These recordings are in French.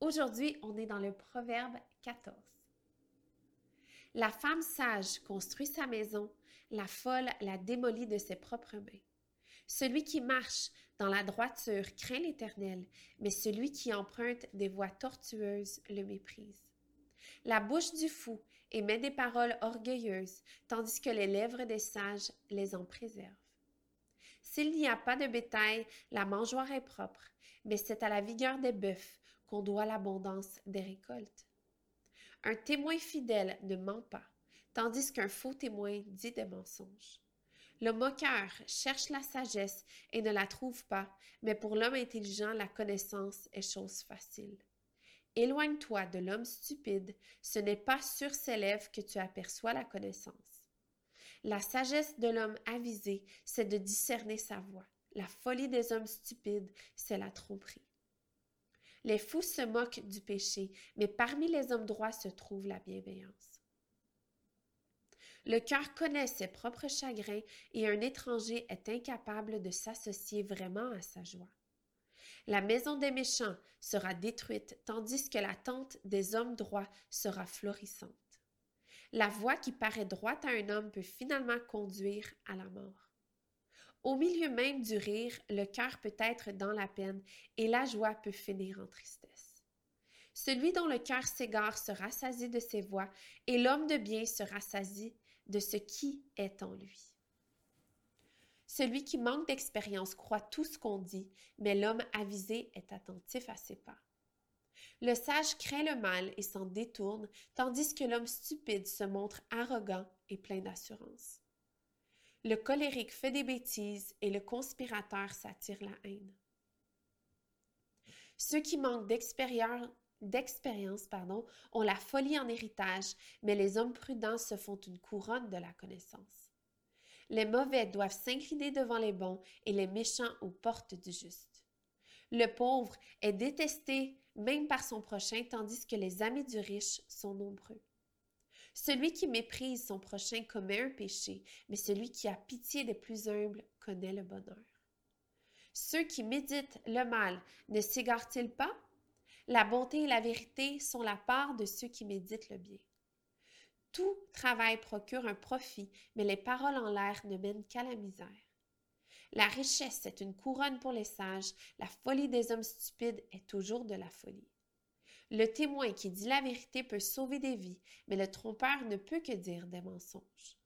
Aujourd'hui, on est dans le Proverbe 14. La femme sage construit sa maison, la folle la démolit de ses propres mains. Celui qui marche dans la droiture craint l'Éternel, mais celui qui emprunte des voies tortueuses le méprise. La bouche du fou émet des paroles orgueilleuses, tandis que les lèvres des sages les en préservent. S'il n'y a pas de bétail, la mangeoire est propre, mais c'est à la vigueur des bœufs qu'on doit l'abondance des récoltes. Un témoin fidèle ne ment pas, tandis qu'un faux témoin dit des mensonges. Le moqueur cherche la sagesse et ne la trouve pas, mais pour l'homme intelligent, la connaissance est chose facile. Éloigne-toi de l'homme stupide, ce n'est pas sur ses lèvres que tu aperçois la connaissance. La sagesse de l'homme avisé, c'est de discerner sa voix. La folie des hommes stupides, c'est la tromperie. Les fous se moquent du péché, mais parmi les hommes droits se trouve la bienveillance. Le cœur connaît ses propres chagrins et un étranger est incapable de s'associer vraiment à sa joie. La maison des méchants sera détruite, tandis que la tente des hommes droits sera florissante. La voie qui paraît droite à un homme peut finalement conduire à la mort. Au milieu même du rire, le cœur peut être dans la peine et la joie peut finir en tristesse. Celui dont le cœur s'égare se rassasie de ses voix et l'homme de bien se rassasie de ce qui est en lui. Celui qui manque d'expérience croit tout ce qu'on dit, mais l'homme avisé est attentif à ses pas. Le sage craint le mal et s'en détourne, tandis que l'homme stupide se montre arrogant et plein d'assurance. Le colérique fait des bêtises et le conspirateur s'attire la haine. Ceux qui manquent d'expérience ont la folie en héritage, mais les hommes prudents se font une couronne de la connaissance. Les mauvais doivent s'incliner devant les bons et les méchants aux portes du juste. Le pauvre est détesté même par son prochain, tandis que les amis du riche sont nombreux. Celui qui méprise son prochain commet un péché, mais celui qui a pitié des plus humbles connaît le bonheur. Ceux qui méditent le mal ne s'égarent-ils pas? La bonté et la vérité sont la part de ceux qui méditent le bien. Tout travail procure un profit, mais les paroles en l'air ne mènent qu'à la misère. La richesse est une couronne pour les sages, la folie des hommes stupides est toujours de la folie. Le témoin qui dit la vérité peut sauver des vies, mais le trompeur ne peut que dire des mensonges.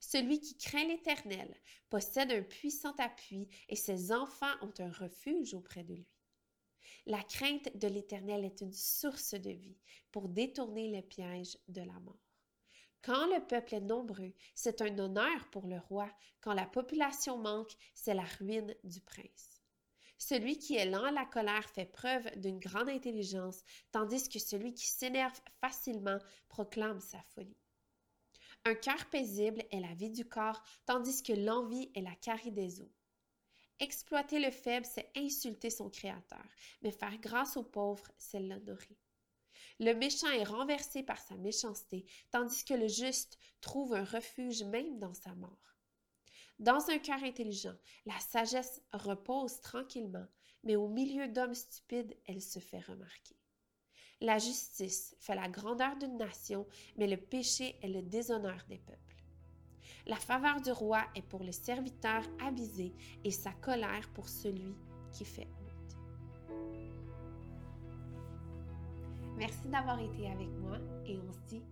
Celui qui craint l'Éternel possède un puissant appui et ses enfants ont un refuge auprès de lui. La crainte de l'Éternel est une source de vie pour détourner les pièges de la mort. Quand le peuple est nombreux, c'est un honneur pour le roi. Quand la population manque, c'est la ruine du prince. Celui qui est lent à la colère fait preuve d'une grande intelligence, tandis que celui qui s'énerve facilement proclame sa folie. Un cœur paisible est la vie du corps, tandis que l'envie est la carie des eaux. Exploiter le faible, c'est insulter son Créateur, mais faire grâce aux pauvres, c'est l'honorer. Le méchant est renversé par sa méchanceté, tandis que le juste trouve un refuge même dans sa mort. Dans un cœur intelligent, la sagesse repose tranquillement, mais au milieu d'hommes stupides, elle se fait remarquer. La justice fait la grandeur d'une nation, mais le péché est le déshonneur des peuples. La faveur du roi est pour le serviteur avisé et sa colère pour celui qui fait honte. Merci d'avoir été avec moi et on se dit